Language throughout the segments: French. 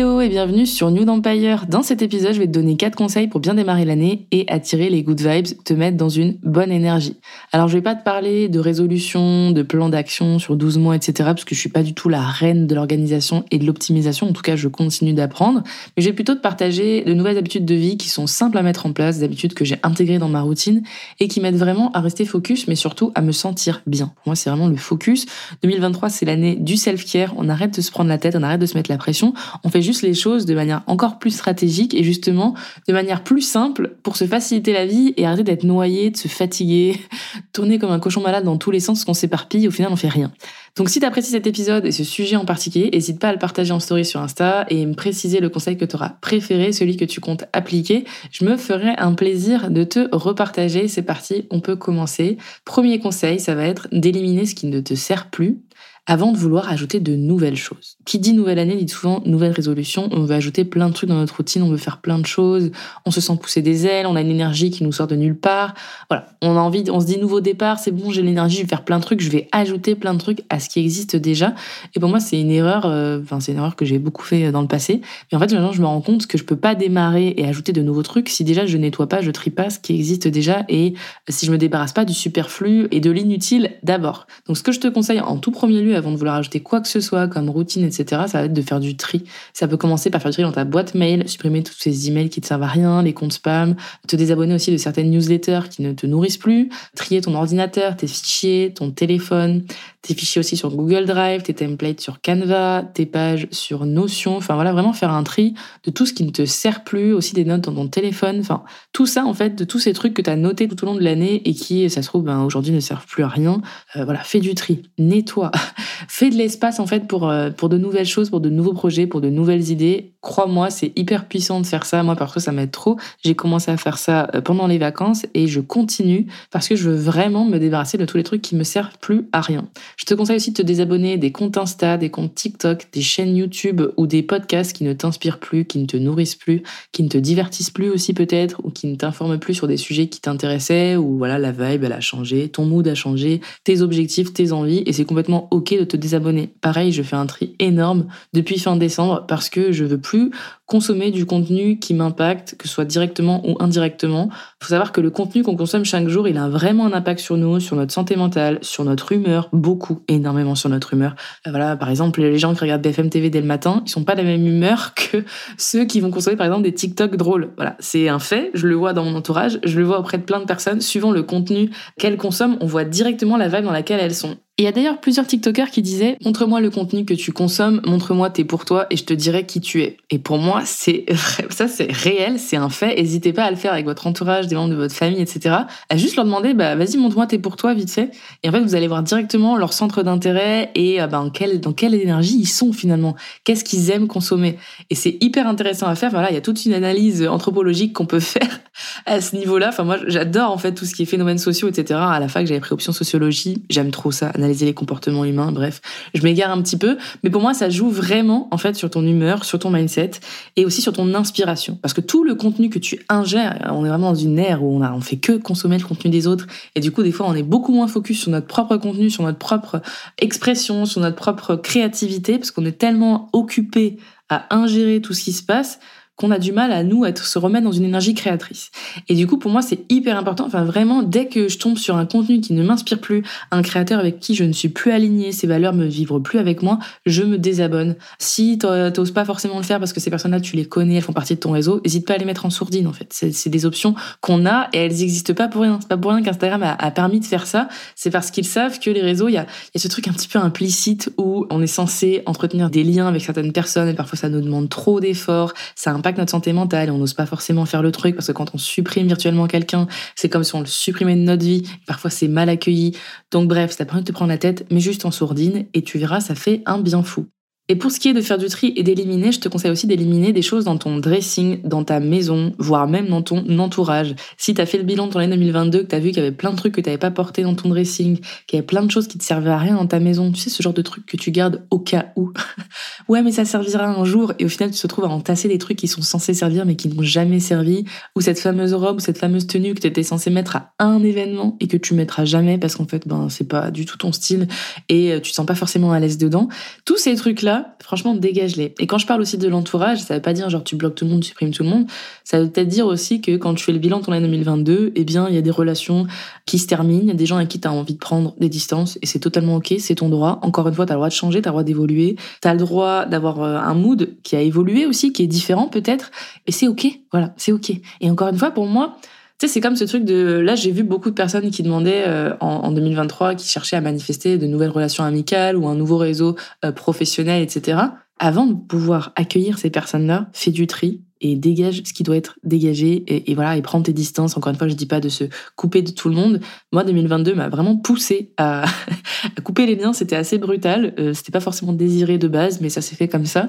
Hello et bienvenue sur New Empire. Dans cet épisode, je vais te donner 4 conseils pour bien démarrer l'année et attirer les good vibes, te mettre dans une bonne énergie. Alors, je vais pas te parler de résolution, de plan d'action sur 12 mois, etc. parce que je suis pas du tout la reine de l'organisation et de l'optimisation. En tout cas, je continue d'apprendre. Mais je vais plutôt te partager de nouvelles habitudes de vie qui sont simples à mettre en place, des habitudes que j'ai intégrées dans ma routine et qui m'aident vraiment à rester focus, mais surtout à me sentir bien. Pour moi, c'est vraiment le focus. 2023, c'est l'année du self-care. On arrête de se prendre la tête, on arrête de se mettre la pression. On fait juste les choses de manière encore plus stratégique et justement de manière plus simple pour se faciliter la vie et arrêter d'être noyé, de se fatiguer, tourner comme un cochon malade dans tous les sens qu'on s'éparpille, au final on fait rien. Donc si tu apprécies cet épisode et ce sujet en particulier, n'hésite pas à le partager en story sur Insta et me préciser le conseil que tu auras préféré, celui que tu comptes appliquer. Je me ferai un plaisir de te repartager. C'est parti, on peut commencer. Premier conseil, ça va être d'éliminer ce qui ne te sert plus avant de vouloir ajouter de nouvelles choses. Qui dit nouvelle année dit souvent nouvelle résolution. On veut ajouter plein de trucs dans notre routine, on veut faire plein de choses, on se sent pousser des ailes, on a une énergie qui nous sort de nulle part. Voilà, on a envie, on se dit nouveau départ, c'est bon, j'ai l'énergie, je vais faire plein de trucs, je vais ajouter plein de trucs à ce qui existe déjà. Et pour moi, c'est une erreur, euh, enfin c'est une erreur que j'ai beaucoup fait dans le passé. Mais en fait, maintenant, je me rends compte que je peux pas démarrer et ajouter de nouveaux trucs si déjà je nettoie pas, je trie pas ce qui existe déjà et si je me débarrasse pas du superflu et de l'inutile d'abord. Donc, ce que je te conseille en tout premier lieu avant de vouloir ajouter quoi que ce soit comme routine, etc., ça va être de faire du tri. Ça peut commencer par faire du tri dans ta boîte mail, supprimer tous ces emails qui te servent à rien, les comptes spam, te désabonner aussi de certaines newsletters qui ne te nourrissent plus, trier ton ordinateur, tes fichiers, ton téléphone, tes fichiers aussi sur Google Drive, tes templates sur Canva, tes pages sur Notion. Enfin voilà, vraiment faire un tri de tout ce qui ne te sert plus, aussi des notes dans ton téléphone. Enfin, tout ça en fait, de tous ces trucs que tu as notés tout au long de l'année et qui, ça se trouve, ben, aujourd'hui ne servent plus à rien. Euh, voilà, fais du tri, nettoie, fais de l'espace en fait pour, euh, pour de nouvelles choses, pour de nouveaux projets, pour de nouvelles idées. Crois-moi, c'est hyper puissant de faire ça. Moi, que ça m'aide trop. J'ai commencé à faire ça euh, pendant les vacances et je continue parce que je veux vraiment me débarrasser de tous les trucs qui me servent plus à rien. Je te conseille aussi de te désabonner des comptes Insta, des comptes TikTok, des chaînes YouTube ou des podcasts qui ne t'inspirent plus, qui ne te nourrissent plus, qui ne te divertissent plus aussi peut-être, ou qui ne t'informent plus sur des sujets qui t'intéressaient, ou voilà, la vibe, elle a changé, ton mood a changé, tes objectifs, tes envies, et c'est complètement ok de te désabonner. Pareil, je fais un tri énorme depuis fin décembre parce que je veux plus consommer du contenu qui m'impacte, que ce soit directement ou indirectement. Il faut savoir que le contenu qu'on consomme chaque jour, il a vraiment un impact sur nous, sur notre santé mentale, sur notre humeur, beaucoup, énormément sur notre humeur. Euh, voilà, par exemple, les gens qui regardent BFM TV dès le matin, ils sont pas de la même humeur que ceux qui vont consommer par exemple des TikTok drôles. Voilà, c'est un fait, je le vois dans mon entourage, je le vois auprès de plein de personnes, suivant le contenu qu'elles consomment, on voit directement la vague dans laquelle elles sont il y a d'ailleurs plusieurs TikTokers qui disaient Montre-moi le contenu que tu consommes, montre-moi tes pour toi et je te dirai qui tu es. Et pour moi, c'est ça, c'est réel, c'est un fait. N'hésitez pas à le faire avec votre entourage, des membres de votre famille, etc. À juste leur demander bah vas-y montre-moi tes pour toi vite fait. Et en fait, vous allez voir directement leur centre d'intérêt et euh, bah, dans quelle dans quelle énergie ils sont finalement. Qu'est-ce qu'ils aiment consommer. Et c'est hyper intéressant à faire. Voilà, il y a toute une analyse anthropologique qu'on peut faire à ce niveau-là. Enfin moi, j'adore en fait tout ce qui est phénomènes sociaux, etc. À la fac, j'avais pris option sociologie. J'aime trop ça les comportements humains, bref, je m'égare un petit peu, mais pour moi ça joue vraiment en fait sur ton humeur, sur ton mindset et aussi sur ton inspiration. Parce que tout le contenu que tu ingères, on est vraiment dans une ère où on a on fait que consommer le contenu des autres et du coup des fois on est beaucoup moins focus sur notre propre contenu, sur notre propre expression, sur notre propre créativité parce qu'on est tellement occupé à ingérer tout ce qui se passe qu'on a du mal à nous être se remettre dans une énergie créatrice. Et du coup, pour moi, c'est hyper important. Enfin, vraiment, dès que je tombe sur un contenu qui ne m'inspire plus, un créateur avec qui je ne suis plus alignée, ses valeurs me vibrent plus avec moi, je me désabonne. Si t'oses pas forcément le faire parce que ces personnes-là, tu les connais, elles font partie de ton réseau, n'hésite pas à les mettre en sourdine, en fait. C'est des options qu'on a et elles n'existent pas pour rien. C'est pas pour rien qu'Instagram a, permis de faire ça. C'est parce qu'ils savent que les réseaux, il y a, y a ce truc un petit peu implicite où on est censé entretenir des liens avec certaines personnes et parfois ça nous demande trop d'efforts, ça impacte notre santé mentale on n'ose pas forcément faire le truc parce que quand on supprime virtuellement quelqu'un, c'est comme si on le supprimait de notre vie. Parfois, c'est mal accueilli. Donc bref, ça pas de te prendre la tête, mais juste en sourdine et tu verras, ça fait un bien fou. Et pour ce qui est de faire du tri et d'éliminer, je te conseille aussi d'éliminer des choses dans ton dressing, dans ta maison, voire même dans ton entourage. Si tu as fait le bilan de ton année 2022, que tu as vu qu'il y avait plein de trucs que tu n'avais pas porté dans ton dressing, qu'il y avait plein de choses qui te servaient à rien dans ta maison, tu sais, ce genre de trucs que tu gardes au cas où. ouais, mais ça servira un jour et au final, tu te retrouves à entasser des trucs qui sont censés servir mais qui n'ont jamais servi. Ou cette fameuse robe ou cette fameuse tenue que tu étais censé mettre à un événement et que tu mettras jamais parce qu'en fait, ben, c'est pas du tout ton style et euh, tu te sens pas forcément à l'aise dedans. Tous ces trucs-là, franchement, dégage-les. Et quand je parle aussi de l'entourage, ça veut pas dire genre tu bloques tout le monde, tu supprimes tout le monde. Ça veut peut-être dire aussi que quand tu fais le bilan de ton année 2022, eh bien, il y a des relations qui se terminent, il y a des gens à qui tu as envie de prendre des distances et c'est totalement ok, c'est ton droit. Encore une fois, tu as le droit de changer, tu as le droit d'évoluer, tu as le droit d'avoir euh, un mood qui a évolué aussi, qui est différent peut-être, et c'est ok. Voilà, c'est ok. Et encore une fois, pour moi, tu sais, c'est comme ce truc de... Là, j'ai vu beaucoup de personnes qui demandaient euh, en, 2023, qui cherchaient à manifester de nouvelles relations amicales ou un nouveau réseau euh, professionnel, etc. Avant de pouvoir accueillir ces personnes-là, fais du tri et dégage ce qui doit être dégagé et, voilà et prends tes distances. Encore une fois, je dis pas de se couper de tout le monde. Moi, 2022 m'a vraiment poussé à, couper les liens. C'était assez brutal. Euh, c'était pas forcément désiré de base, mais ça s'est fait comme ça.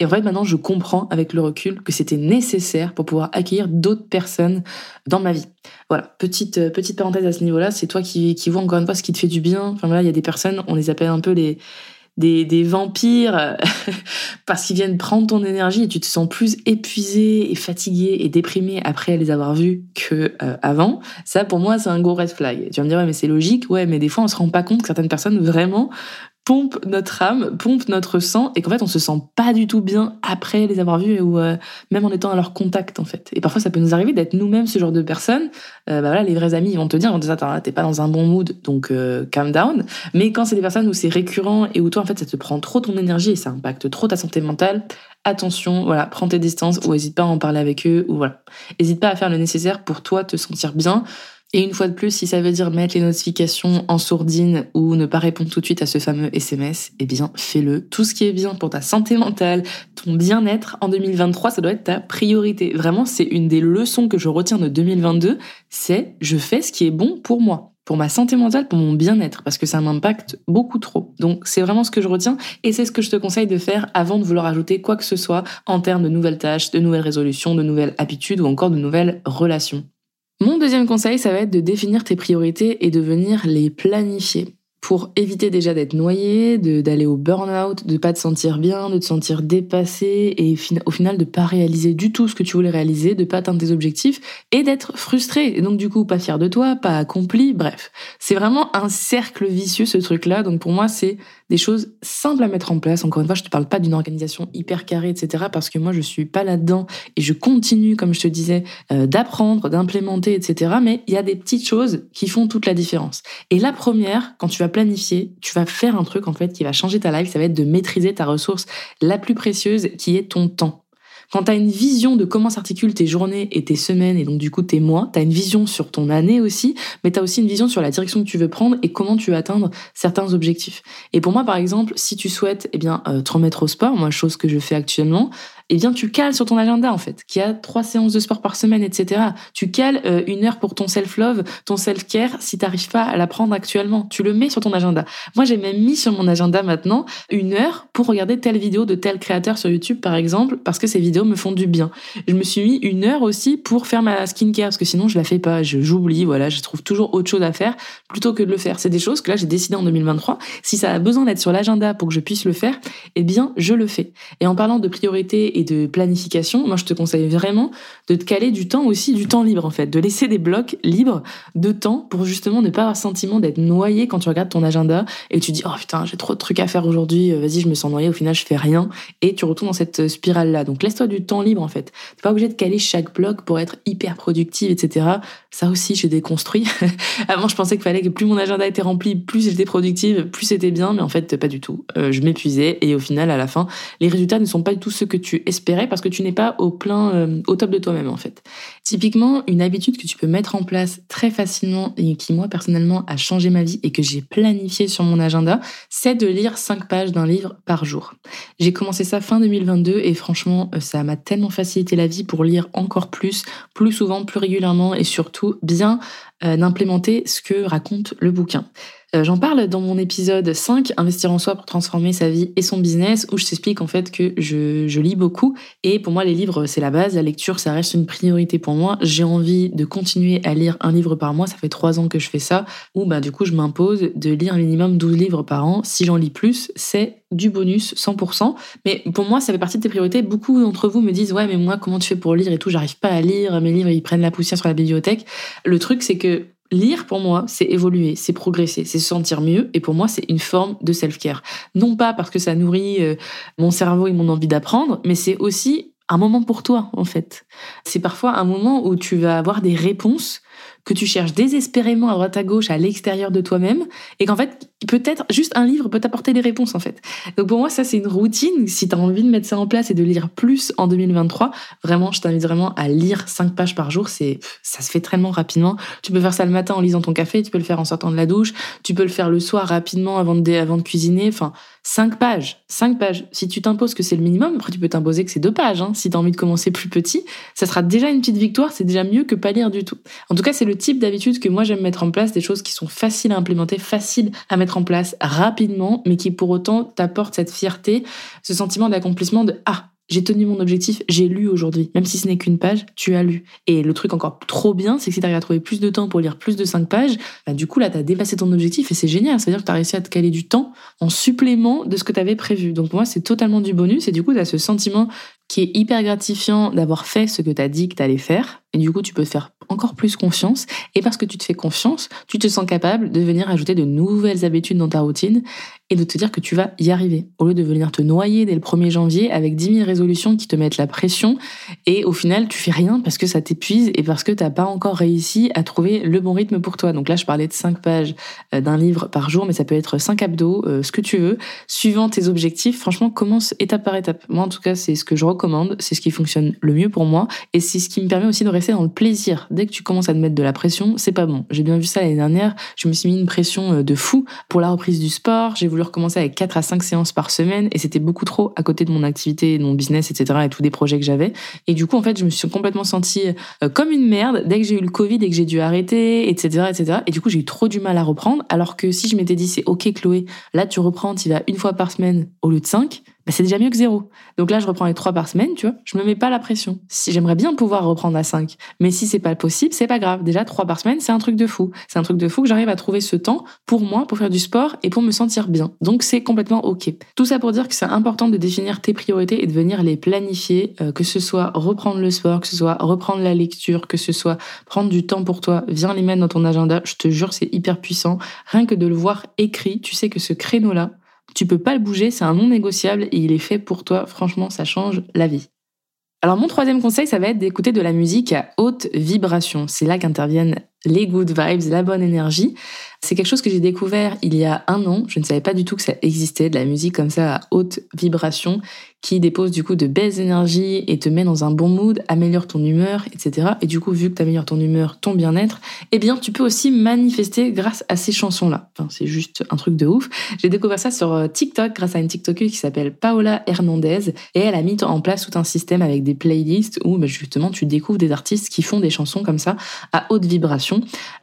Et en fait, maintenant, je comprends avec le recul que c'était nécessaire pour pouvoir accueillir d'autres personnes dans ma vie. Voilà, petite euh, petite parenthèse à ce niveau-là. C'est toi qui, qui vois encore une fois ce qui te fait du bien. Enfin voilà, il y a des personnes, on les appelle un peu les des, des vampires parce qu'ils viennent prendre ton énergie et tu te sens plus épuisé et fatigué et déprimé après les avoir vus que euh, avant. Ça, pour moi, c'est un gros red flag. Tu vas me dire, ouais, mais c'est logique. Ouais, mais des fois, on se rend pas compte que certaines personnes vraiment pompe notre âme, pompe notre sang, et qu'en fait on se sent pas du tout bien après les avoir vus ou euh, même en étant à leur contact en fait. Et parfois ça peut nous arriver d'être nous-mêmes ce genre de personnes. Euh, bah voilà, les vrais amis ils vont te dire, attends, t'es pas dans un bon mood, donc euh, calm down. Mais quand c'est des personnes où c'est récurrent et où toi en fait ça te prend trop ton énergie et ça impacte trop ta santé mentale, attention, voilà, prends tes distances ou hésite pas à en parler avec eux ou voilà, hésite pas à faire le nécessaire pour toi te sentir bien. Et une fois de plus, si ça veut dire mettre les notifications en sourdine ou ne pas répondre tout de suite à ce fameux SMS, eh bien, fais-le. Tout ce qui est bien pour ta santé mentale, ton bien-être en 2023, ça doit être ta priorité. Vraiment, c'est une des leçons que je retiens de 2022, c'est je fais ce qui est bon pour moi pour ma santé mentale, pour mon bien-être, parce que ça m'impacte beaucoup trop. Donc c'est vraiment ce que je retiens et c'est ce que je te conseille de faire avant de vouloir ajouter quoi que ce soit en termes de nouvelles tâches, de nouvelles résolutions, de nouvelles habitudes ou encore de nouvelles relations. Mon deuxième conseil, ça va être de définir tes priorités et de venir les planifier pour éviter déjà d'être noyé, d'aller au burn-out, de pas te sentir bien, de te sentir dépassé et au final de pas réaliser du tout ce que tu voulais réaliser, de pas atteindre tes objectifs et d'être frustré et donc du coup pas fier de toi, pas accompli, bref. C'est vraiment un cercle vicieux ce truc-là, donc pour moi c'est des choses simples à mettre en place. Encore une fois, je te parle pas d'une organisation hyper carrée, etc. parce que moi je suis pas là-dedans et je continue, comme je te disais, euh, d'apprendre, d'implémenter, etc. Mais il y a des petites choses qui font toute la différence. Et la première, quand tu vas planifier, tu vas faire un truc en fait qui va changer ta life, ça va être de maîtriser ta ressource la plus précieuse qui est ton temps. Quand tu as une vision de comment s'articulent tes journées et tes semaines et donc du coup tes mois, tu as une vision sur ton année aussi, mais tu as aussi une vision sur la direction que tu veux prendre et comment tu veux atteindre certains objectifs. Et pour moi par exemple, si tu souhaites eh bien euh, te remettre au sport, moi chose que je fais actuellement, eh bien tu cales sur ton agenda en fait, qu'il y a trois séances de sport par semaine, etc. Tu cales euh, une heure pour ton self-love, ton self-care, si t'arrives pas à la prendre actuellement, tu le mets sur ton agenda. Moi j'ai même mis sur mon agenda maintenant une heure pour regarder telle vidéo de tel créateur sur YouTube par exemple, parce que ces vidéos me font du bien. Je me suis mis une heure aussi pour faire ma skincare, parce que sinon je la fais pas, j'oublie, voilà, je trouve toujours autre chose à faire plutôt que de le faire. C'est des choses que là j'ai décidé en 2023, si ça a besoin d'être sur l'agenda pour que je puisse le faire, eh bien je le fais. Et en parlant de priorité de planification, moi je te conseille vraiment de te caler du temps aussi, du temps libre en fait, de laisser des blocs libres de temps pour justement ne pas avoir le sentiment d'être noyé quand tu regardes ton agenda et tu dis oh putain j'ai trop de trucs à faire aujourd'hui, euh, vas-y je me sens noyé, au final je fais rien et tu retournes dans cette spirale là. Donc laisse-toi du temps libre en fait. T'es pas obligé de caler chaque bloc pour être hyper productive etc. Ça aussi j'ai déconstruit. Avant je pensais qu'il fallait que plus mon agenda était rempli, plus j'étais productive, plus c'était bien, mais en fait pas du tout. Euh, je m'épuisais et au final à la fin les résultats ne sont pas du tout ceux que tu espérer parce que tu n'es pas au plein, euh, au top de toi-même en fait. Typiquement, une habitude que tu peux mettre en place très facilement et qui moi personnellement a changé ma vie et que j'ai planifié sur mon agenda, c'est de lire 5 pages d'un livre par jour. J'ai commencé ça fin 2022 et franchement, euh, ça m'a tellement facilité la vie pour lire encore plus, plus souvent, plus régulièrement et surtout bien euh, d'implémenter ce que raconte le bouquin. Euh, j'en parle dans mon épisode 5, Investir en soi pour transformer sa vie et son business, où je t'explique en fait que je, je lis beaucoup. Et pour moi, les livres, c'est la base. La lecture, ça reste une priorité pour moi. J'ai envie de continuer à lire un livre par mois. Ça fait trois ans que je fais ça. Ou bah, du coup, je m'impose de lire un minimum 12 livres par an. Si j'en lis plus, c'est du bonus 100%. Mais pour moi, ça fait partie de tes priorités. Beaucoup d'entre vous me disent, ouais, mais moi, comment tu fais pour lire et tout? J'arrive pas à lire. Mes livres, ils prennent la poussière sur la bibliothèque. Le truc, c'est que Lire, pour moi, c'est évoluer, c'est progresser, c'est se sentir mieux. Et pour moi, c'est une forme de self-care. Non pas parce que ça nourrit euh, mon cerveau et mon envie d'apprendre, mais c'est aussi un moment pour toi, en fait. C'est parfois un moment où tu vas avoir des réponses que tu cherches désespérément à droite à gauche, à l'extérieur de toi-même, et qu'en fait, peut-être juste un livre peut t'apporter des réponses en fait. Donc pour moi, ça c'est une routine. Si tu as envie de mettre ça en place et de lire plus en 2023, vraiment, je t'invite vraiment à lire 5 pages par jour. C'est ça se fait tellement rapidement. Tu peux faire ça le matin en lisant ton café, tu peux le faire en sortant de la douche, tu peux le faire le soir rapidement avant de, avant de cuisiner. Enfin, 5 pages, 5 pages. Si tu t'imposes que c'est le minimum, après tu peux t'imposer que c'est 2 pages. Hein. Si tu as envie de commencer plus petit, ça sera déjà une petite victoire, c'est déjà mieux que pas lire du tout. En tout cas, c'est le type d'habitude que moi j'aime mettre en place, des choses qui sont faciles à implémenter, faciles à mettre en place rapidement, mais qui pour autant t'apportent cette fierté, ce sentiment d'accomplissement de ah j'ai tenu mon objectif, j'ai lu aujourd'hui. Même si ce n'est qu'une page, tu as lu. Et le truc encore trop bien, c'est que si tu arrives à trouver plus de temps pour lire plus de 5 pages, bah, du coup là, tu as dépassé ton objectif et c'est génial. C'est-à-dire que tu as réussi à te caler du temps en supplément de ce que tu avais prévu. Donc pour moi, c'est totalement du bonus et du coup, tu as ce sentiment qui est hyper gratifiant d'avoir fait ce que tu as dit que tu allais faire. Et du coup, tu peux te faire encore plus confiance. Et parce que tu te fais confiance, tu te sens capable de venir ajouter de nouvelles habitudes dans ta routine et de te dire que tu vas y arriver. Au lieu de venir te noyer dès le 1er janvier avec 10 000 résolutions qui te mettent la pression et au final, tu fais rien parce que ça t'épuise et parce que t'as pas encore réussi à trouver le bon rythme pour toi. Donc là, je parlais de 5 pages euh, d'un livre par jour, mais ça peut être 5 abdos, euh, ce que tu veux, suivant tes objectifs. Franchement, commence étape par étape. Moi, en tout cas, c'est ce que je recommande, c'est ce qui fonctionne le mieux pour moi et c'est ce qui me permet aussi de rester dans le plaisir. Dès que tu commences à te mettre de la pression, c'est pas bon. J'ai bien vu ça l'année dernière. Je me suis mis une pression euh, de fou pour la reprise du sport. J'ai voulu recommencer avec 4 à 5 séances par semaine et c'était beaucoup trop à côté de mon activité, de mon business, etc. et tous des projets que j'avais. Et du coup, en fait, je me suis complètement sentie euh, comme une merde dès que j'ai eu le Covid et que j'ai dû arrêter, etc., etc. Et du coup, j'ai eu trop du mal à reprendre. Alors que si je m'étais dit, c'est OK, Chloé, là, tu reprends, tu vas une fois par semaine au lieu de 5, bah, c'est déjà mieux que zéro. Donc là, je reprends les trois par semaine, tu vois. Je me mets pas la pression. Si j'aimerais bien pouvoir reprendre à 5, mais si c'est pas possible, c'est pas grave. Déjà trois par semaine, c'est un truc de fou. C'est un truc de fou que j'arrive à trouver ce temps pour moi, pour faire du sport et pour me sentir bien. Donc c'est complètement ok. Tout ça pour dire que c'est important de définir tes priorités et de venir les planifier, euh, que ce soit reprendre le sport, que ce soit reprendre la lecture, que ce soit prendre du temps pour toi. Viens les mettre dans ton agenda. Je te jure, c'est hyper puissant. Rien que de le voir écrit, tu sais que ce créneau-là, tu peux pas le bouger, c'est un non négociable et il est fait pour toi. Franchement, ça change la vie. Alors mon troisième conseil, ça va être d'écouter de la musique à haute vibration. C'est là qu'interviennent les good vibes, la bonne énergie. C'est quelque chose que j'ai découvert il y a un an. Je ne savais pas du tout que ça existait, de la musique comme ça à haute vibration qui dépose du coup de belles énergies et te met dans un bon mood, améliore ton humeur, etc. Et du coup, vu que tu améliores ton humeur, ton bien-être, eh bien, tu peux aussi manifester grâce à ces chansons-là. Enfin, c'est juste un truc de ouf. J'ai découvert ça sur euh, TikTok grâce à une TikTokeuse qui s'appelle Paola Hernandez et elle a mis en place tout un système avec des playlists où bah, justement tu découvres des artistes qui font des chansons comme ça à haute vibration,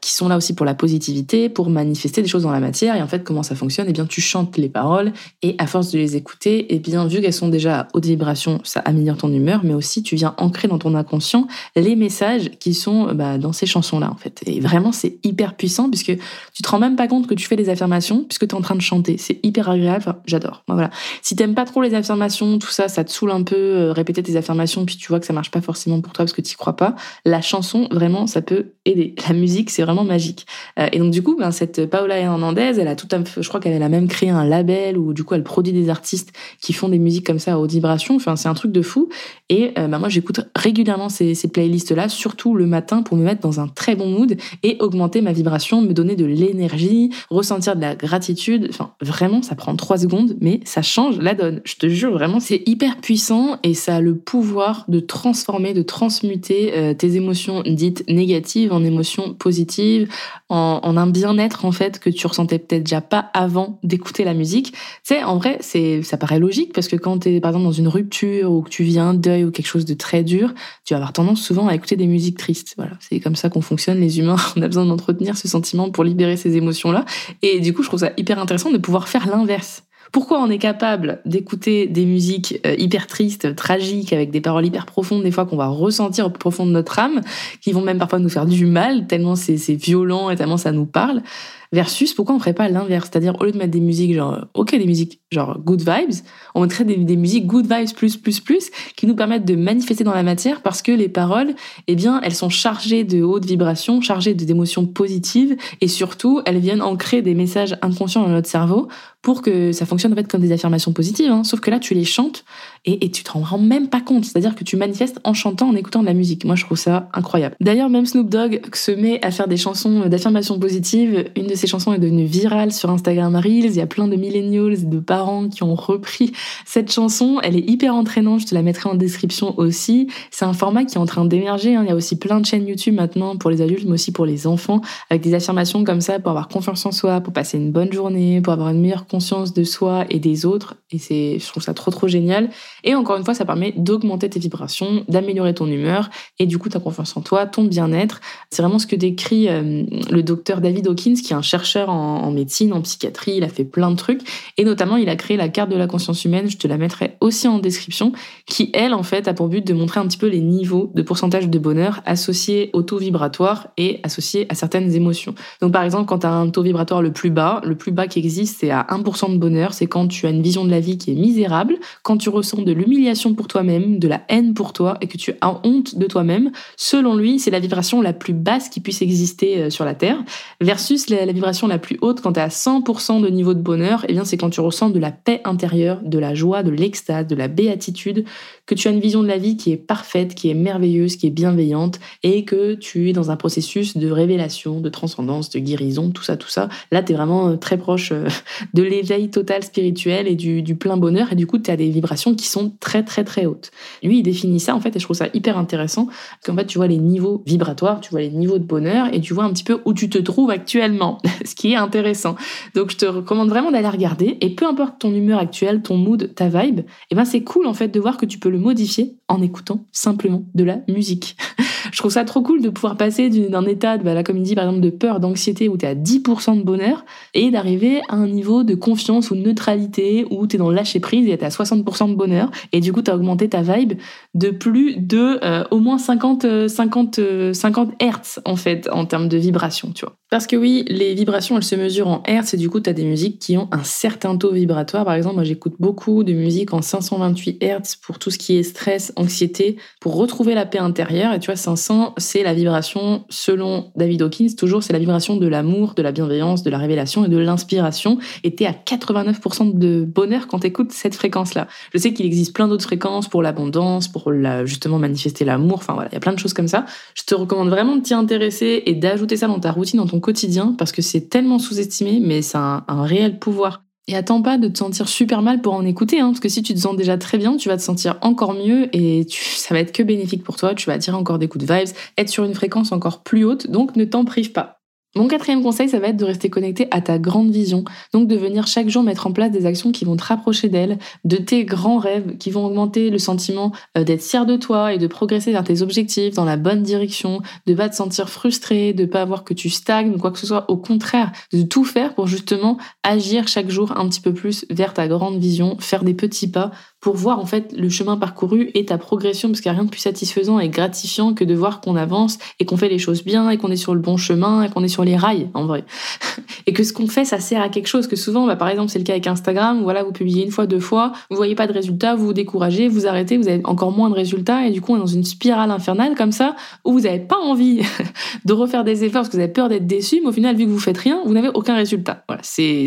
qui sont là aussi pour la positivité, pour manifester des choses dans la matière. Et en fait, comment ça fonctionne? Eh bien, tu chantes les paroles et à force de les écouter, eh bien, vu qu'elles sont déjà à haute vibration, ça améliore ton humeur, mais aussi tu viens ancrer dans ton inconscient les messages qui sont bah, dans ces chansons-là, en fait. Et vraiment, c'est hyper puissant puisque tu te rends même pas compte que tu fais des affirmations puisque tu es en train de chanter. C'est hyper agréable. J'adore. Voilà. Si t'aimes pas trop les affirmations, tout ça, ça te saoule un peu, euh, répéter tes affirmations, puis tu vois que ça marche pas forcément pour toi parce que tu crois pas. La chanson, vraiment, ça peut aider. La musique, c'est vraiment magique. Euh, et donc du coup, ben, cette Paola Hernandez, elle a tout un, je crois qu'elle a même créé un label où du coup elle produit des artistes qui font des musiques comme ça à haute vibration. Enfin, c'est un truc de fou. Et euh, ben, moi, j'écoute régulièrement ces, ces playlists-là, surtout le matin pour me mettre dans un très bon mood et augmenter ma vibration, me donner de l'énergie, ressentir de la gratitude. Enfin, vraiment, ça prend trois secondes, mais ça change la donne. Je te jure, vraiment, c'est hyper puissant et ça a le pouvoir de transformer, de transmuter euh, tes émotions dites négatives en émotions positives, en, un bien-être en fait que tu ressentais peut-être déjà pas avant d'écouter la musique. Tu sais, en vrai, c'est ça paraît logique parce que quand tu es par exemple dans une rupture ou que tu vis un deuil ou quelque chose de très dur, tu vas avoir tendance souvent à écouter des musiques tristes. Voilà, c'est comme ça qu'on fonctionne les humains. On a besoin d'entretenir ce sentiment pour libérer ces émotions-là. Et du coup, je trouve ça hyper intéressant de pouvoir faire l'inverse. Pourquoi on est capable d'écouter des musiques euh, hyper tristes, tragiques, avec des paroles hyper profondes, des fois qu'on va ressentir au profond de notre âme, qui vont même parfois nous faire du mal, tellement c'est violent et tellement ça nous parle, Versus, pourquoi on ferait pas l'inverse? C'est-à-dire, au lieu de mettre des musiques genre, ok, des musiques genre good vibes, on mettrait des, des, musiques good vibes plus, plus, plus, qui nous permettent de manifester dans la matière parce que les paroles, eh bien, elles sont chargées de hautes vibrations, chargées d'émotions positives et surtout, elles viennent ancrer des messages inconscients dans notre cerveau pour que ça fonctionne en fait comme des affirmations positives. Hein. Sauf que là, tu les chantes et, tu te rends même pas compte. C'est-à-dire que tu manifestes en chantant, en écoutant de la musique. Moi, je trouve ça incroyable. D'ailleurs, même Snoop Dogg se met à faire des chansons d'affirmations positives. Une de ses chansons est devenue virale sur Instagram Reels. Il y a plein de millennials de parents qui ont repris cette chanson. Elle est hyper entraînante. Je te la mettrai en description aussi. C'est un format qui est en train d'émerger. Hein. Il y a aussi plein de chaînes YouTube maintenant pour les adultes, mais aussi pour les enfants, avec des affirmations comme ça pour avoir confiance en soi, pour passer une bonne journée, pour avoir une meilleure conscience de soi et des autres. Et c'est, je trouve ça trop trop génial. Et encore une fois, ça permet d'augmenter tes vibrations, d'améliorer ton humeur et du coup ta confiance en toi, ton bien-être. C'est vraiment ce que décrit euh, le docteur David Hawkins, qui est un chercheur en, en, médecine, en psychiatrie. Il a fait plein de trucs et notamment il a créé la carte de la conscience humaine. Je te la mettrai aussi en description, qui elle en fait a pour but de montrer un petit peu les niveaux de pourcentage de bonheur associés au taux vibratoire et associés à certaines émotions. Donc par exemple, quand tu as un taux vibratoire le plus bas, le plus bas qui existe, c'est à 1% de bonheur. C'est quand tu as une vision de la vie qui est misérable, quand tu ressens de l'humiliation pour toi-même, de la haine pour toi et que tu as honte de toi-même. Selon lui, c'est la vibration la plus basse qui puisse exister euh, sur la Terre. Versus la, vibration la plus haute, quand tu as 100% de niveau de bonheur, eh bien c'est quand tu ressens de la paix intérieure, de la joie, de l'extase, de la béatitude, que tu as une vision de la vie qui est parfaite, qui est merveilleuse, qui est bienveillante et que tu es dans un processus de révélation, de transcendance, de guérison, tout ça, tout ça. Là, tu es vraiment euh, très proche euh, de l'éveil total spirituel et du, plein bonheur et du coup, tu as des vibrations qui sont très, très, très hautes. Lui, il définit ça en fait et je trouve ça hyper intéressant qu'en fait, tu vois les niveaux vibratoires, tu vois les niveaux de bonheur et tu vois un petit peu où tu te trouves actuellement, ce qui est intéressant. Donc, je te recommande vraiment d'aller regarder et peu importe ton humeur actuelle, ton mood, ta vibe, eh ben c'est cool en fait de voir que tu peux le modifier en écoutant simplement de la musique. je trouve ça trop cool de pouvoir passer d'un état, bah, comme il dit par exemple, de peur, d'anxiété où tu es à 10% de bonheur et d'arriver à un niveau de confiance ou de neutralité où tu es dans le lâcher prise et tu à 60% de bonheur et du coup tu as augmenté ta vibe de plus de euh, au moins 50, 50, 50 Hertz en fait en termes de vibration, tu vois. Parce que oui, les vibrations, elles se mesurent en Hertz et du coup, tu as des musiques qui ont un certain taux vibratoire. Par exemple, moi, j'écoute beaucoup de musique en 528 Hertz pour tout ce qui est stress, anxiété, pour retrouver la paix intérieure. Et tu vois, 500, c'est la vibration, selon David Hawkins, toujours, c'est la vibration de l'amour, de la bienveillance, de la révélation et de l'inspiration. Et t'es à 89% de bonheur quand t'écoutes cette fréquence-là. Je sais qu'il existe plein d'autres fréquences pour l'abondance, pour justement manifester l'amour. Enfin voilà, il y a plein de choses comme ça. Je te recommande vraiment de t'y intéresser et d'ajouter ça dans ta routine, dans ton quotidien parce que c'est tellement sous-estimé, mais c'est un, réel pouvoir. Et attends pas de te sentir super mal pour en écouter, hein, parce que si tu te sens déjà très bien, tu vas te sentir encore mieux et ça va être que bénéfique pour toi. Tu vas attirer encore des coups de vibes, être sur une fréquence encore plus haute, donc ne t'en prive pas. Mon quatrième conseil, ça va être de rester connecté à ta grande vision. Donc de venir chaque jour mettre en place des actions qui vont te rapprocher d'elle, de tes grands rêves, qui vont augmenter le sentiment euh, d'être fier de toi et de progresser vers tes objectifs dans la bonne direction, de pas te sentir frustré, de pas avoir que tu stagnes ou quoi que ce soit. Au contraire, de tout faire pour justement agir chaque jour un petit peu plus vers ta grande vision, faire des petits pas pour voir en fait le chemin parcouru et ta progression, parce qu'il n'y a rien de plus satisfaisant et gratifiant que de voir qu'on avance et qu'on fait les choses bien et qu'on est sur le bon chemin et qu'on est sur les rails en vrai. et que ce qu'on fait, ça sert à quelque chose. Que souvent, bah, par exemple, c'est le cas avec Instagram, voilà, vous publiez une fois, deux fois, vous voyez pas de résultats, vous vous découragez, vous arrêtez, vous avez encore moins de résultats et du coup, on est dans une spirale infernale comme ça où vous n'avez pas envie de refaire des efforts parce que vous avez peur d'être déçu, mais au final, vu que vous faites rien, vous n'avez aucun résultat. Voilà, c'est,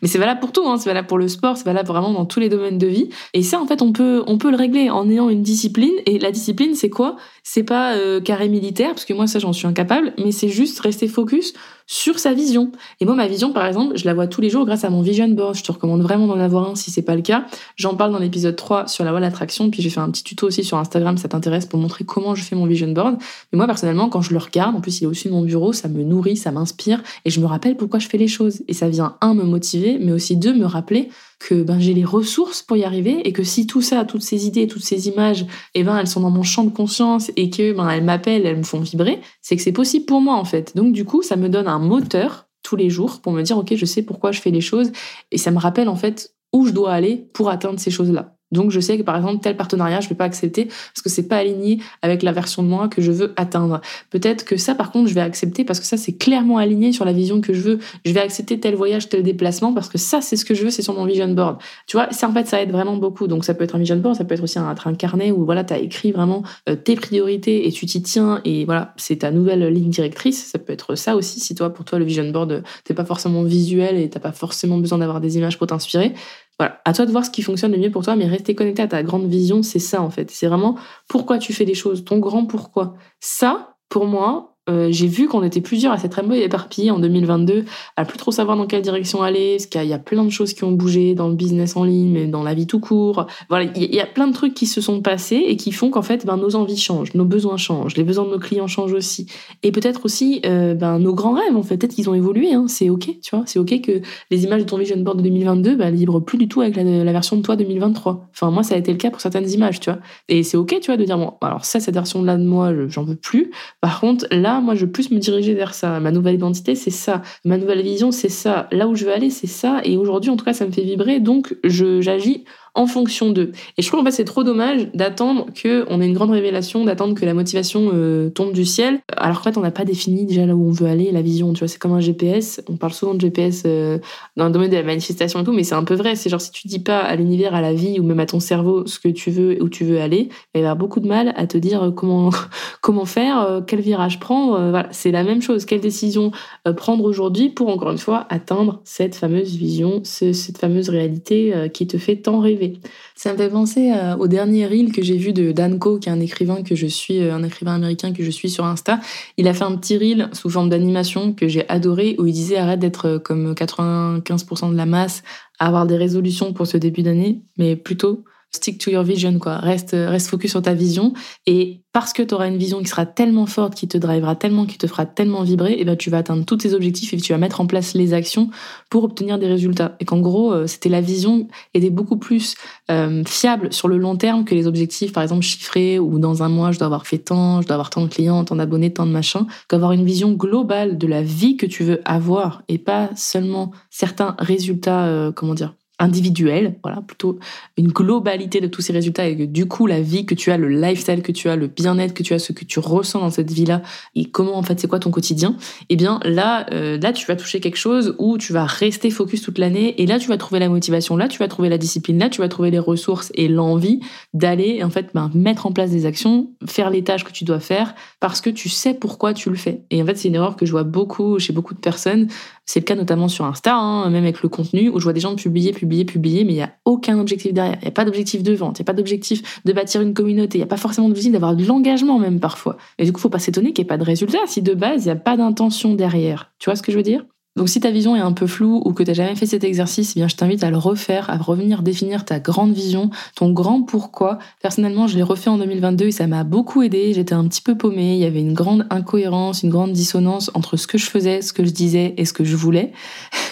mais c'est valable pour tout, hein. c'est valable pour le sport, c'est valable vraiment dans tous les domaines de vie. Ça, en fait, on peut, le régler en ayant une discipline. Et la discipline, c'est quoi? C'est pas euh, carré militaire, parce que moi, ça, j'en suis incapable, mais c'est juste rester focus sur sa vision. Et moi, ma vision, par exemple, je la vois tous les jours grâce à mon vision board. Je te recommande vraiment d'en avoir un si c'est pas le cas. J'en parle dans l'épisode 3 sur la voie de l'attraction, puis j'ai fait un petit tuto aussi sur Instagram ça t'intéresse pour montrer comment je fais mon vision board. Mais moi, personnellement, quand je le regarde, en plus, il est au-dessus de mon bureau, ça me nourrit, ça m'inspire, et je me rappelle pourquoi je fais les choses. Et ça vient, un, me motiver, mais aussi deux, me rappeler que ben, j'ai les ressources pour y arriver et que si tout ça, toutes ces idées, toutes ces images, eh ben, elles sont dans mon champ de conscience et que ben, elles m'appellent, elles me font vibrer, c'est que c'est possible pour moi en fait. Donc du coup, ça me donne un moteur tous les jours pour me dire ok, je sais pourquoi je fais les choses et ça me rappelle en fait où je dois aller pour atteindre ces choses-là. Donc je sais que par exemple tel partenariat je vais pas accepter parce que c'est pas aligné avec la version de moi que je veux atteindre. Peut-être que ça par contre je vais accepter parce que ça c'est clairement aligné sur la vision que je veux. Je vais accepter tel voyage, tel déplacement parce que ça c'est ce que je veux, c'est sur mon vision board. Tu vois, ça en fait ça aide vraiment beaucoup. Donc ça peut être un vision board, ça peut être aussi un, un carnet où voilà, tu as écrit vraiment euh, tes priorités et tu t'y tiens et voilà, c'est ta nouvelle ligne directrice. Ça peut être ça aussi si toi pour toi le vision board t'es pas forcément visuel et t'as pas forcément besoin d'avoir des images pour t'inspirer. Voilà, à toi de voir ce qui fonctionne le mieux pour toi, mais rester connecté à ta grande vision, c'est ça en fait. C'est vraiment pourquoi tu fais les choses, ton grand pourquoi. Ça, pour moi, euh, j'ai vu qu'on était plusieurs à s'être un peu éparpillés en 2022, à plus trop savoir dans quelle direction aller, parce qu'il y, a plein de choses qui ont bougé dans le business en ligne, mais dans la vie tout court. Voilà, il y, a plein de trucs qui se sont passés et qui font qu'en fait, ben, nos envies changent, nos besoins changent, les besoins de nos clients changent aussi, et peut-être aussi euh, ben, nos grands rêves. En fait, peut-être qu'ils ont évolué. Hein, c'est ok, tu vois, c'est ok que les images de ton vision board de 2022 ben, livrent plus du tout avec la, la, version de toi 2023. Enfin, moi, ça a été le cas pour certaines images, tu vois. Et c'est ok, tu vois, de dire bon, alors ça, cette version-là de moi, j'en veux plus. Par contre, là, moi, je veux plus me diriger vers ça. Ma nouvelle identité, c'est ça. Ma nouvelle vision, c'est ça. Là où je veux aller, c'est ça. Et aujourd'hui, en tout cas, ça me fait vibrer. Donc, j'agis en fonction d'eux. Et je trouve en fait c'est trop dommage d'attendre que on ait une grande révélation, d'attendre que la motivation euh, tombe du ciel, alors qu'en fait on n'a pas défini déjà là où on veut aller, la vision. Tu vois, c'est comme un GPS. On parle souvent de GPS euh, dans le domaine de la manifestation et tout, mais c'est un peu vrai. C'est genre si tu dis pas à l'univers, à la vie ou même à ton cerveau ce que tu veux, où tu veux aller, il va y avoir beaucoup de mal à te dire euh, comment comment faire, quel virage prendre. voilà, c'est la même chose. Quelle décision prendre aujourd'hui pour encore une fois atteindre cette fameuse vision, cette fameuse réalité qui te fait tant rêver. Ça me fait penser euh, au dernier reel que j'ai vu de Dan Coe, qui est un écrivain que je suis, euh, un écrivain américain que je suis sur Insta. Il a fait un petit reel sous forme d'animation que j'ai adoré, où il disait arrête d'être euh, comme 95% de la masse, à avoir des résolutions pour ce début d'année, mais plutôt stick to your vision, quoi. Reste, reste focus sur ta vision. Et parce que tu auras une vision qui sera tellement forte, qui te drivera tellement, qui te fera tellement vibrer, et ben tu vas atteindre tous tes objectifs et tu vas mettre en place les actions pour obtenir des résultats. Et qu'en gros, euh, c'était la vision était beaucoup plus euh, fiable sur le long terme que les objectifs, par exemple chiffrés ou dans un mois je dois avoir fait tant, je dois avoir tant de clients, tant d'abonnés, tant de machins. Qu'avoir une vision globale de la vie que tu veux avoir et pas seulement certains résultats, euh, comment dire, individuel, voilà, plutôt une globalité de tous ces résultats et que du coup la vie que tu as, le lifestyle que tu as, le bien-être que tu as, ce que tu ressens dans cette vie-là et comment en fait c'est quoi ton quotidien, eh bien là euh, là tu vas toucher quelque chose où tu vas rester focus toute l'année et là tu vas trouver la motivation, là tu vas trouver la discipline, là tu vas trouver les ressources et l'envie d'aller en fait ben, mettre en place des actions, faire les tâches que tu dois faire parce que tu sais pourquoi tu le fais. Et en fait c'est une erreur que je vois beaucoup chez beaucoup de personnes, c'est le cas notamment sur Insta, hein, même avec le contenu où je vois des gens publier, publier publier, mais il n'y a aucun objectif derrière. Il n'y a pas d'objectif de vente, il n'y a pas d'objectif de bâtir une communauté, il n'y a pas forcément d'objectif d'avoir de l'engagement même parfois. Et du coup, faut pas s'étonner qu'il n'y ait pas de résultat si de base, il n'y a pas d'intention derrière. Tu vois ce que je veux dire? Donc si ta vision est un peu floue ou que tu n'as jamais fait cet exercice, eh bien je t'invite à le refaire, à revenir définir ta grande vision, ton grand pourquoi. Personnellement, je l'ai refait en 2022 et ça m'a beaucoup aidé. J'étais un petit peu paumée, il y avait une grande incohérence, une grande dissonance entre ce que je faisais, ce que je disais et ce que je voulais.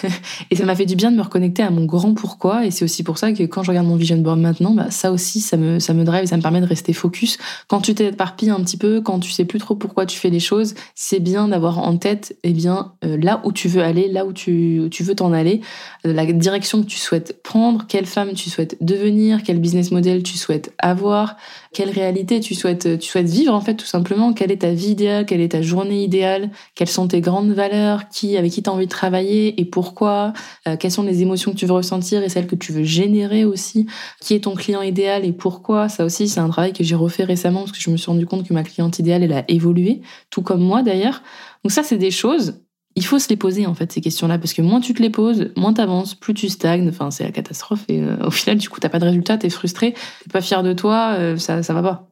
et ça m'a fait du bien de me reconnecter à mon grand pourquoi et c'est aussi pour ça que quand je regarde mon vision board maintenant, bah, ça aussi ça me ça me drive et ça me permet de rester focus. Quand tu t'éparpilles un petit peu, quand tu sais plus trop pourquoi tu fais les choses, c'est bien d'avoir en tête eh bien euh, là où tu veux aller là où tu, tu veux t'en aller, la direction que tu souhaites prendre, quelle femme tu souhaites devenir, quel business model tu souhaites avoir, quelle réalité tu souhaites, tu souhaites vivre en fait tout simplement, quelle est ta vie idéale, quelle est ta journée idéale, quelles sont tes grandes valeurs, qui, avec qui tu as envie de travailler et pourquoi, euh, quelles sont les émotions que tu veux ressentir et celles que tu veux générer aussi, qui est ton client idéal et pourquoi, ça aussi c'est un travail que j'ai refait récemment parce que je me suis rendu compte que ma cliente idéale elle a évolué, tout comme moi d'ailleurs. Donc ça c'est des choses il faut se les poser en fait ces questions-là parce que moins tu te les poses, moins t'avances, plus tu stagnes. Enfin, c'est la catastrophe et euh, au final, du coup, t'as pas de résultat, t'es frustré, t'es pas fier de toi, euh, ça ça va pas.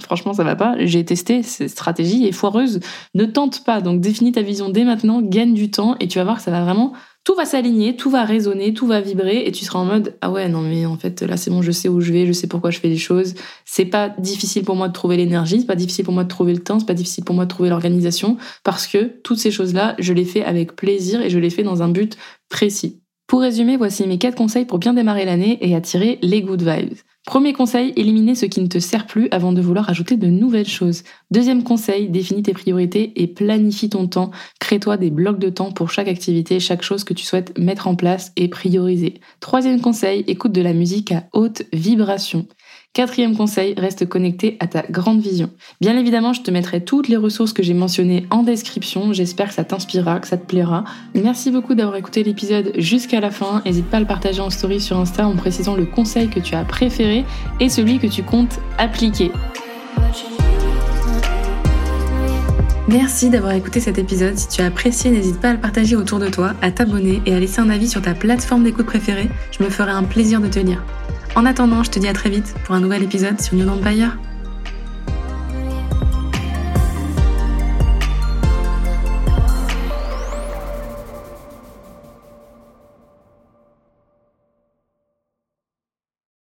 Franchement, ça va pas. J'ai testé cette stratégie est foireuse. Ne tente pas. Donc définis ta vision dès maintenant, gagne du temps et tu vas voir que ça va vraiment tout va s'aligner, tout va résonner, tout va vibrer et tu seras en mode ah ouais non mais en fait là c'est bon je sais où je vais, je sais pourquoi je fais les choses. C'est pas difficile pour moi de trouver l'énergie, c'est pas difficile pour moi de trouver le temps, c'est pas difficile pour moi de trouver l'organisation parce que toutes ces choses là je les fais avec plaisir et je les fais dans un but précis. Pour résumer, voici mes quatre conseils pour bien démarrer l'année et attirer les good vibes. Premier conseil, éliminer ce qui ne te sert plus avant de vouloir ajouter de nouvelles choses. Deuxième conseil, définis tes priorités et planifie ton temps. Crée-toi des blocs de temps pour chaque activité, chaque chose que tu souhaites mettre en place et prioriser. Troisième conseil, écoute de la musique à haute vibration. Quatrième conseil, reste connecté à ta grande vision. Bien évidemment, je te mettrai toutes les ressources que j'ai mentionnées en description. J'espère que ça t'inspirera, que ça te plaira. Merci beaucoup d'avoir écouté l'épisode jusqu'à la fin. N'hésite pas à le partager en story sur Insta en précisant le conseil que tu as préféré et celui que tu comptes appliquer. Merci d'avoir écouté cet épisode. Si tu as apprécié, n'hésite pas à le partager autour de toi, à t'abonner et à laisser un avis sur ta plateforme d'écoute préférée. Je me ferai un plaisir de te lire. En attendant, je te dis à très vite pour un nouvel épisode sur New Empire.